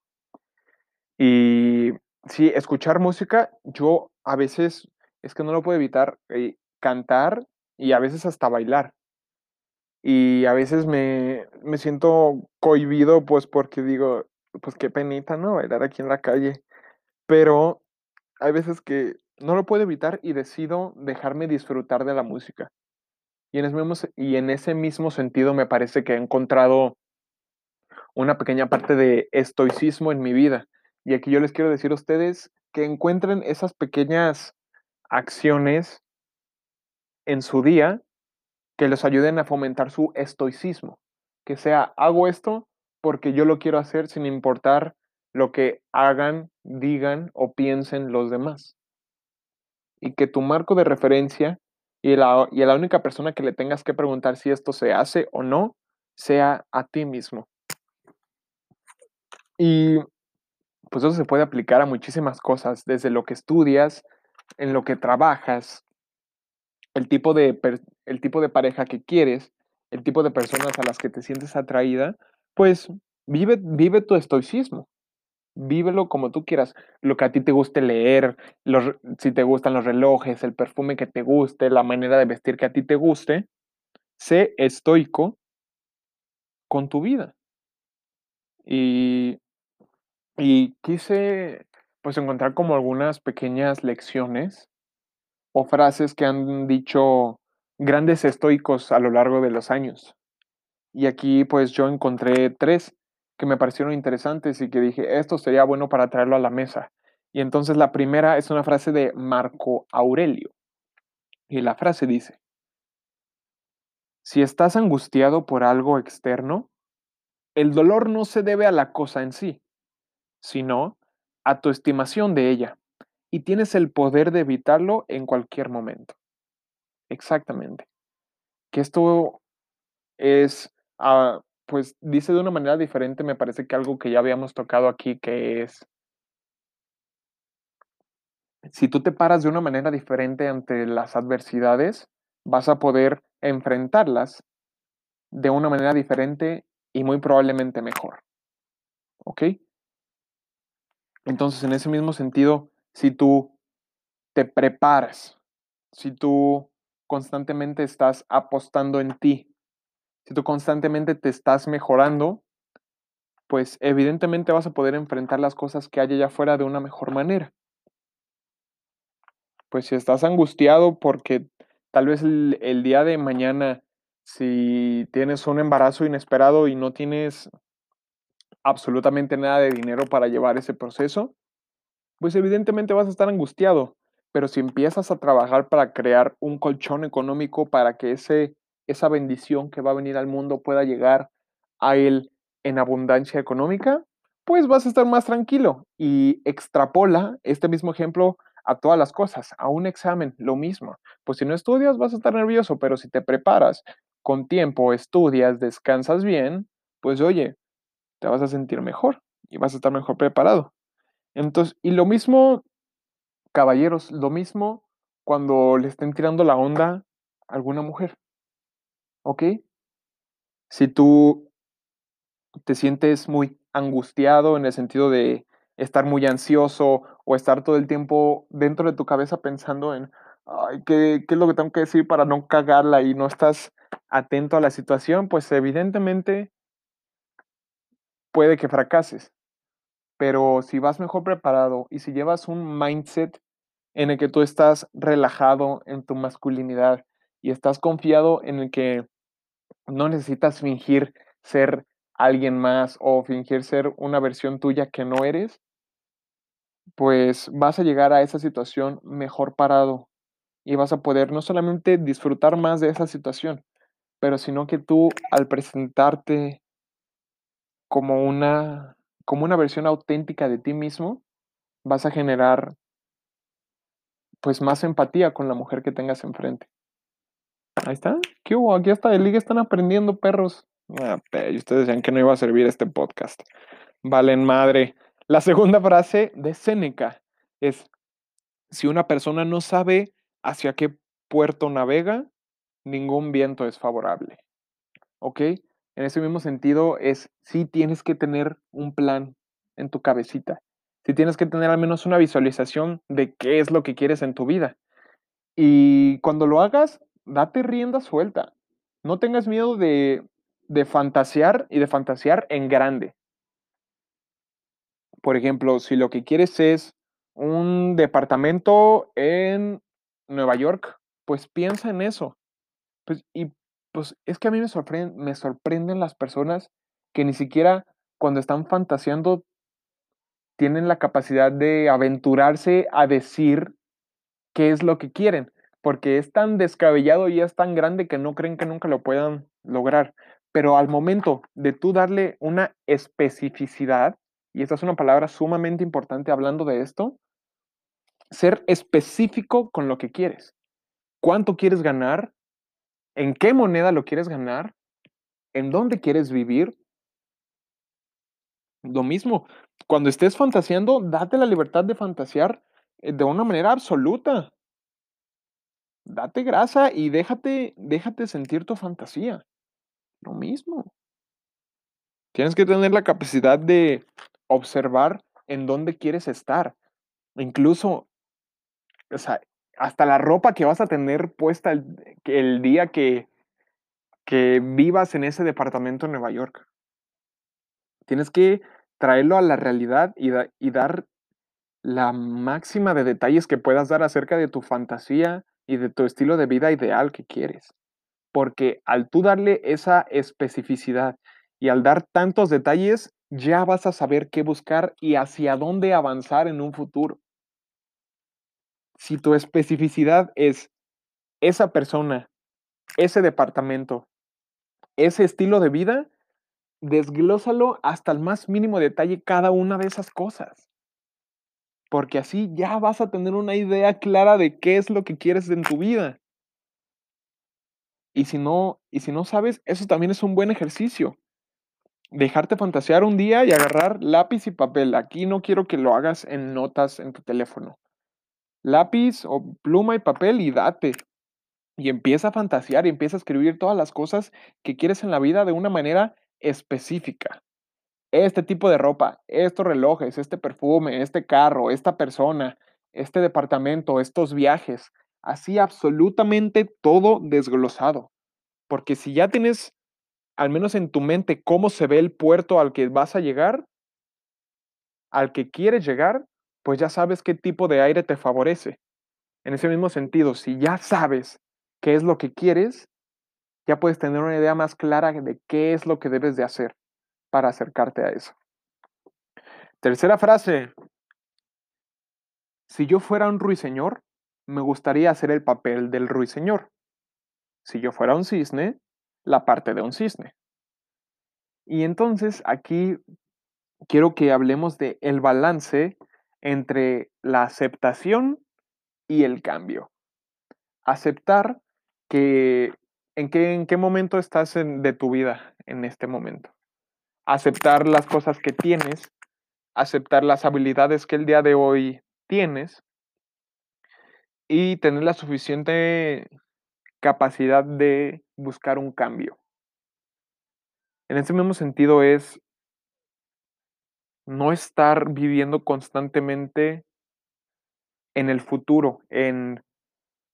[SPEAKER 1] Y sí, escuchar música, yo a veces es que no lo puedo evitar, eh, cantar y a veces hasta bailar. Y a veces me me siento cohibido, pues, porque digo, pues, qué penita, ¿no?, bailar aquí en la calle. Pero hay veces que no lo puedo evitar y decido dejarme disfrutar de la música. Y en ese mismo y en ese mismo sentido me parece que he encontrado una pequeña parte de estoicismo en mi vida. Y aquí yo les quiero decir a ustedes que encuentren esas pequeñas acciones en su día que los ayuden a fomentar su estoicismo. Que sea, hago esto porque yo lo quiero hacer sin importar lo que hagan, digan o piensen los demás. Y que tu marco de referencia y la, y la única persona que le tengas que preguntar si esto se hace o no, sea a ti mismo. Y pues eso se puede aplicar a muchísimas cosas, desde lo que estudias, en lo que trabajas, el tipo de, el tipo de pareja que quieres, el tipo de personas a las que te sientes atraída, pues vive, vive tu estoicismo, vívelo como tú quieras, lo que a ti te guste leer, los, si te gustan los relojes, el perfume que te guste, la manera de vestir que a ti te guste, sé estoico con tu vida. Y, y quise pues encontrar como algunas pequeñas lecciones o frases que han dicho grandes estoicos a lo largo de los años. Y aquí pues yo encontré tres que me parecieron interesantes y que dije, esto sería bueno para traerlo a la mesa. Y entonces la primera es una frase de Marco Aurelio. Y la frase dice, si estás angustiado por algo externo, el dolor no se debe a la cosa en sí, sino a tu estimación de ella. Y tienes el poder de evitarlo en cualquier momento. Exactamente. Que esto es, ah, pues, dice de una manera diferente, me parece que algo que ya habíamos tocado aquí, que es si tú te paras de una manera diferente ante las adversidades, vas a poder enfrentarlas de una manera diferente y muy probablemente mejor. ¿Ok? Entonces, en ese mismo sentido, si tú te preparas, si tú constantemente estás apostando en ti, si tú constantemente te estás mejorando, pues evidentemente vas a poder enfrentar las cosas que hay allá afuera de una mejor manera. Pues si estás angustiado porque tal vez el, el día de mañana, si tienes un embarazo inesperado y no tienes absolutamente nada de dinero para llevar ese proceso, pues evidentemente vas a estar angustiado. Pero si empiezas a trabajar para crear un colchón económico para que ese, esa bendición que va a venir al mundo pueda llegar a él en abundancia económica, pues vas a estar más tranquilo. Y extrapola este mismo ejemplo a todas las cosas, a un examen, lo mismo. Pues si no estudias vas a estar nervioso, pero si te preparas con tiempo, estudias, descansas bien, pues oye, te vas a sentir mejor y vas a estar mejor preparado. Entonces, y lo mismo, caballeros, lo mismo cuando le estén tirando la onda a alguna mujer. ¿Ok? Si tú te sientes muy angustiado en el sentido de estar muy ansioso o estar todo el tiempo dentro de tu cabeza pensando en, ay, ¿qué, qué es lo que tengo que decir para no cagarla y no estás atento a la situación? Pues evidentemente puede que fracases. Pero si vas mejor preparado y si llevas un mindset en el que tú estás relajado en tu masculinidad y estás confiado en el que no necesitas fingir ser alguien más o fingir ser una versión tuya que no eres, pues vas a llegar a esa situación mejor parado y vas a poder no solamente disfrutar más de esa situación, pero sino que tú al presentarte como una como una versión auténtica de ti mismo, vas a generar pues más empatía con la mujer que tengas enfrente. Ahí está. ¿Qué hubo? Aquí hasta de liga están aprendiendo perros. Ah, y ustedes decían que no iba a servir este podcast. Valen madre. La segunda frase de Séneca es, si una persona no sabe hacia qué puerto navega, ningún viento es favorable. ¿Ok? En ese mismo sentido es, sí tienes que tener un plan en tu cabecita. Sí tienes que tener al menos una visualización de qué es lo que quieres en tu vida. Y cuando lo hagas, date rienda suelta. No tengas miedo de, de fantasear y de fantasear en grande. Por ejemplo, si lo que quieres es un departamento en Nueva York, pues piensa en eso. Pues, y pues es que a mí me, sorprende, me sorprenden las personas que ni siquiera cuando están fantaseando tienen la capacidad de aventurarse a decir qué es lo que quieren, porque es tan descabellado y es tan grande que no creen que nunca lo puedan lograr. Pero al momento de tú darle una especificidad, y esta es una palabra sumamente importante hablando de esto, ser específico con lo que quieres. ¿Cuánto quieres ganar? ¿En qué moneda lo quieres ganar? ¿En dónde quieres vivir? Lo mismo, cuando estés fantaseando, date la libertad de fantasear eh, de una manera absoluta. Date grasa y déjate, déjate sentir tu fantasía. Lo mismo. Tienes que tener la capacidad de observar en dónde quieres estar. Incluso, o sea, hasta la ropa que vas a tener puesta el, día que, que vivas en ese departamento en Nueva York. Tienes que traerlo a la realidad y, y, dar la máxima de detalles que puedas dar acerca de tu fantasía y de tu estilo de vida ideal que quieres. Porque al tú darle esa especificidad y al dar tantos detalles, ya vas a saber qué buscar y hacia dónde avanzar en un futuro. Si tu especificidad es esa persona, ese departamento, ese estilo de vida, desglósalo hasta el más mínimo detalle cada una de esas cosas. Porque así ya vas a tener una idea clara de qué es lo que quieres en tu vida. Y si no, y si no sabes, eso también es un buen ejercicio. dejarte fantasear un día y agarrar lápiz y papel. Aquí no quiero que lo hagas en notas en tu teléfono. Lápiz o pluma y papel y date. Y empieza a fantasear y empieza a escribir todas las cosas que quieres en la vida de una manera específica. Este tipo de ropa, estos relojes, este perfume, este carro, esta persona, este departamento, estos viajes, así absolutamente todo desglosado. Porque si ya tienes, al menos en tu mente, cómo se ve el puerto al que vas a llegar, al que quieres llegar, pues ya sabes qué tipo de aire te favorece. En ese mismo sentido, si ya sabes qué es lo que quieres, ya puedes tener una idea más clara de qué es lo que debes de hacer para acercarte a eso. Tercera frase. Si yo fuera un ruiseñor, me gustaría hacer el papel del ruiseñor. Si yo fuera un cisne, la parte de un cisne. Y entonces aquí quiero que hablemos de el balance entre la aceptación y el cambio. Aceptar que en qué, en qué momento estás de tu vida en este momento. Aceptar las cosas que tienes, aceptar las habilidades que el día de hoy tienes y tener la suficiente capacidad de buscar un cambio. En ese mismo sentido es no estar viviendo constantemente en el futuro, en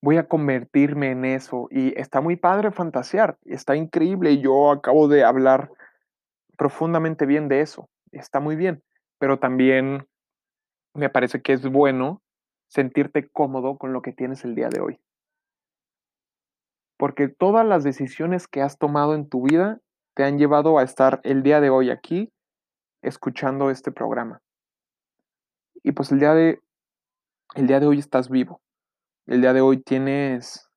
[SPEAKER 1] voy a convertirme en eso. Y está muy padre fantasear, está increíble. Yo acabo de hablar profundamente bien de eso, está muy bien. Pero también me parece que es bueno sentirte cómodo con lo que tienes el día de hoy. Porque todas las decisiones que has tomado en tu vida te han llevado a estar el día de hoy aquí escuchando este programa. Y pues el día de el día de hoy estás vivo. El día de hoy tienes,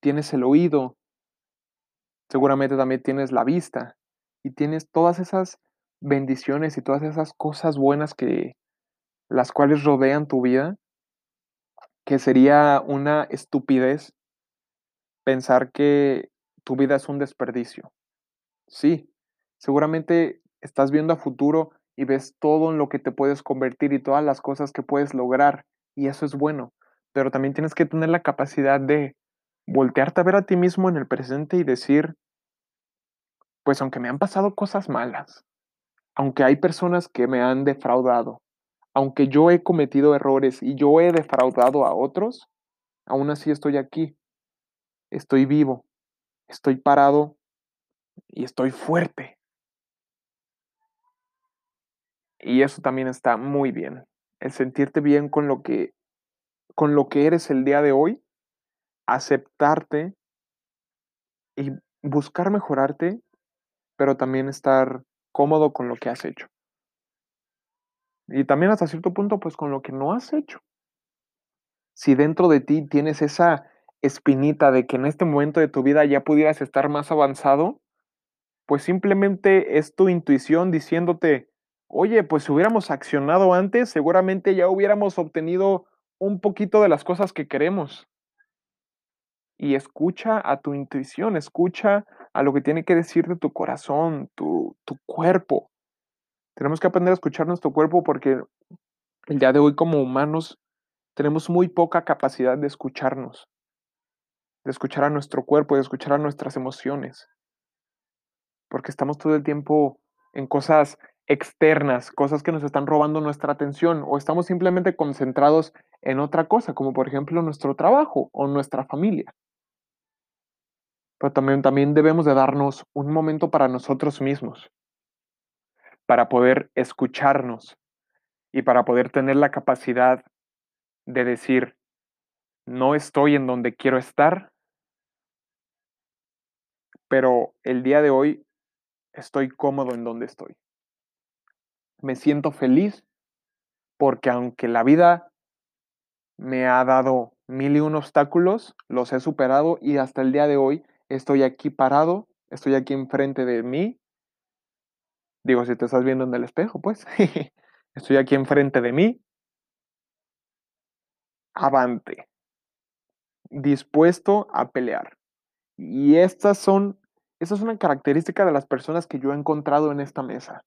[SPEAKER 1] tienes el oído, seguramente también tienes la vista y tienes todas esas bendiciones y todas esas cosas buenas que las cuales rodean tu vida, que sería una estupidez pensar que tu vida es un desperdicio. Sí, seguramente estás viendo a futuro y ves todo en lo que te puedes convertir y todas las cosas que puedes lograr y eso es bueno pero también tienes que tener la capacidad de voltearte a ver a ti mismo en el presente y decir, pues aunque me han pasado cosas malas, aunque hay personas que me han defraudado, aunque yo he cometido errores y yo he defraudado a otros, aún así estoy aquí, estoy vivo, estoy parado y estoy fuerte. Y eso también está muy bien, el sentirte bien con lo que con lo que eres el día de hoy, aceptarte y buscar mejorarte, pero también estar cómodo con lo que has hecho. Y también hasta cierto punto, pues con lo que no has hecho. Si dentro de ti tienes esa espinita de que en este momento de tu vida ya pudieras estar más avanzado, pues simplemente es tu intuición diciéndote, oye, pues si hubiéramos accionado antes, seguramente ya hubiéramos obtenido un poquito de las cosas que queremos. Y escucha a tu intuición, escucha a lo que tiene que decirte tu corazón, tu, tu cuerpo. Tenemos que aprender a escuchar nuestro cuerpo porque el día de hoy como humanos tenemos muy poca capacidad de escucharnos, de escuchar a nuestro cuerpo, de escuchar a nuestras emociones. Porque estamos todo el tiempo en cosas externas, cosas que nos están robando nuestra atención o estamos simplemente concentrados en otra cosa, como por ejemplo nuestro trabajo o nuestra familia. Pero también, también debemos de darnos un momento para nosotros mismos, para poder escucharnos y para poder tener la capacidad de decir, no estoy en donde quiero estar, pero el día de hoy estoy cómodo en donde estoy me siento feliz porque aunque la vida me ha dado mil y un obstáculos, los he superado y hasta el día de hoy estoy aquí parado, estoy aquí enfrente de mí. Digo, si te estás viendo en el espejo, pues, (laughs) estoy aquí enfrente de mí. Avante. Dispuesto a pelear. Y estas son Esa es una característica de las personas que yo he encontrado en esta mesa.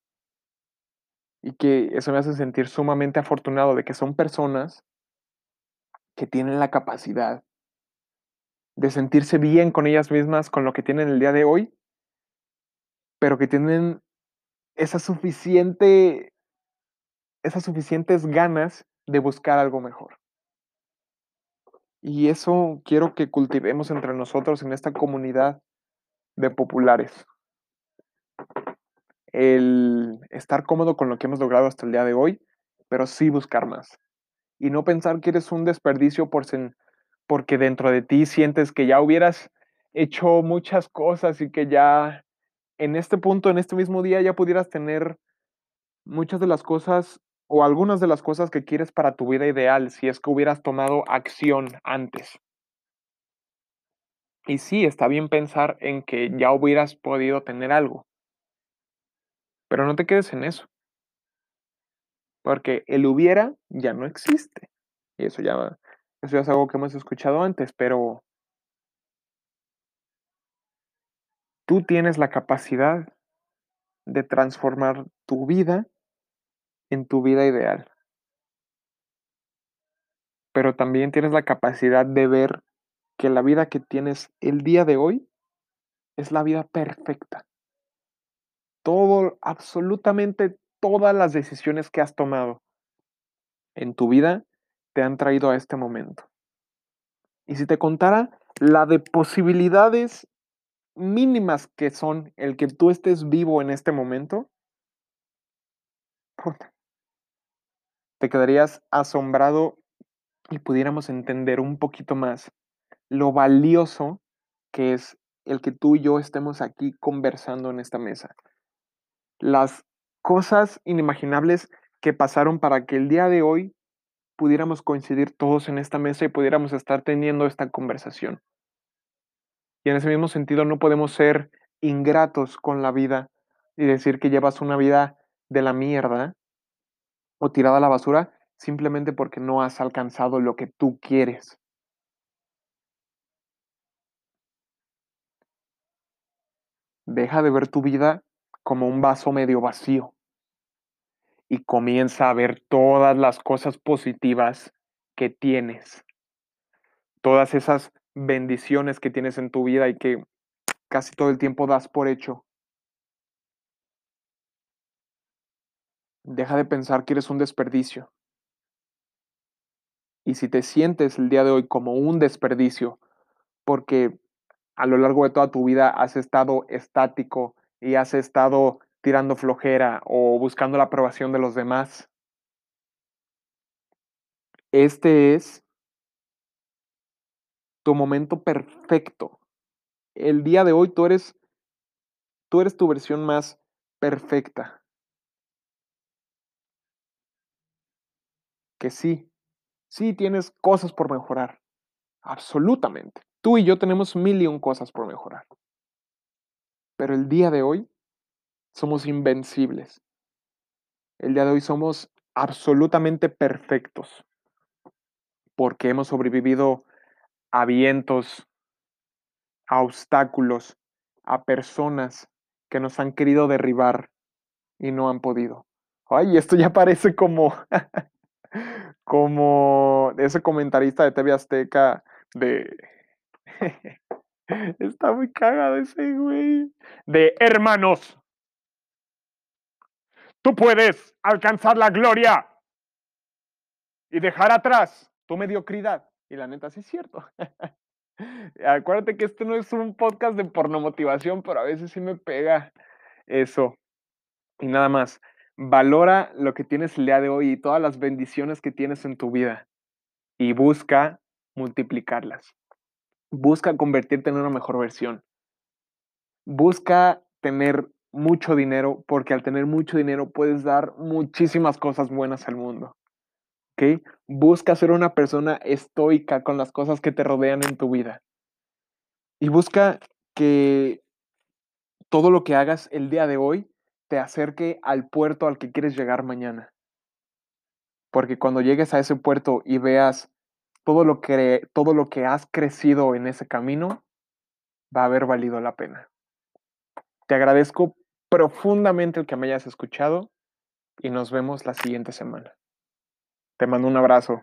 [SPEAKER 1] Y que eso me hace sentir sumamente afortunado de que son personas que tienen la capacidad de sentirse bien con ellas mismas, con lo que tienen el día de hoy, pero que tienen esa suficiente, esas suficientes ganas de buscar algo mejor. Y eso quiero que cultivemos entre nosotros en esta comunidad de populares. El estar cómodo con lo que hemos logrado hasta el día de hoy, pero sí buscar más. Y no pensar que eres un desperdicio por sen, porque dentro de ti sientes que ya hubieras hecho muchas cosas y que ya en este punto, en este mismo día, ya pudieras tener muchas de las cosas o algunas de las cosas que quieres para tu vida ideal si es que hubieras tomado acción antes. Y sí, está bien pensar en que ya hubieras podido tener algo, pero no te quedes en eso, porque el hubiera ya no existe. Y eso ya, eso es algo que hemos escuchado antes, pero tú tienes la capacidad de transformar tu vida en tu vida ideal. Pero también tienes la capacidad de ver que la vida que tienes el día de hoy es la vida perfecta. Todo, absolutamente todas las decisiones que has tomado en tu vida te han traído a este momento. Y si te contara la de posibilidades mínimas que son el que tú estés vivo en este momento, te quedarías asombrado y pudiéramos entender un poquito más lo valioso que es el que tú y yo estemos aquí conversando en esta mesa. Las cosas inimaginables que pasaron para que el día de hoy pudiéramos coincidir todos en esta mesa y pudiéramos estar teniendo esta conversación. Y en ese mismo sentido no podemos ser ingratos con la vida y decir que llevas una vida de la mierda o tirada a la basura simplemente porque no has alcanzado lo que tú quieres. Deja de ver tu vida como un vaso medio vacío y comienza a ver todas las cosas positivas que tienes. Todas esas bendiciones que tienes en tu vida y que casi todo el tiempo das por hecho. Deja de pensar que eres un desperdicio. Y si te sientes el día de hoy como un desperdicio, porque a lo largo de toda tu vida has estado estático y has estado tirando flojera o buscando la aprobación de los demás, este es tu momento perfecto. El día de hoy tú eres tú eres tu versión más perfecta. Que sí, sí tienes cosas por mejorar. Absolutamente. Tú y yo tenemos mil y cosas por mejorar. Pero el día de hoy somos invencibles. El día de hoy somos absolutamente perfectos. Porque hemos sobrevivido a vientos, a obstáculos, a personas que nos han querido derribar y no han podido. Ay, esto ya parece como, (laughs) como ese comentarista de TV Azteca de... (laughs) (laughs) Está muy cagado ese güey. De hermanos. Tú puedes alcanzar la gloria y dejar atrás tu mediocridad. Y la neta, sí es cierto. (laughs) Acuérdate que este no es un podcast de porno motivación, pero a veces sí me pega eso. Y nada más, valora lo que tienes el día de hoy y todas las bendiciones que tienes en tu vida y busca multiplicarlas. Busca convertirte en una mejor versión. Busca tener mucho dinero porque al tener mucho dinero puedes dar muchísimas cosas buenas al mundo. ¿Ok? Busca ser una persona estoica con las cosas que te rodean en tu vida. Y busca que todo lo que hagas el día de hoy te acerque al puerto al que quieres llegar mañana. Porque cuando llegues a ese puerto y veas todo lo que, todo lo que has crecido en ese camino, va a haber valido la pena. Te agradezco profundamente el que me hayas escuchado y nos vemos la siguiente semana. Te mando un abrazo.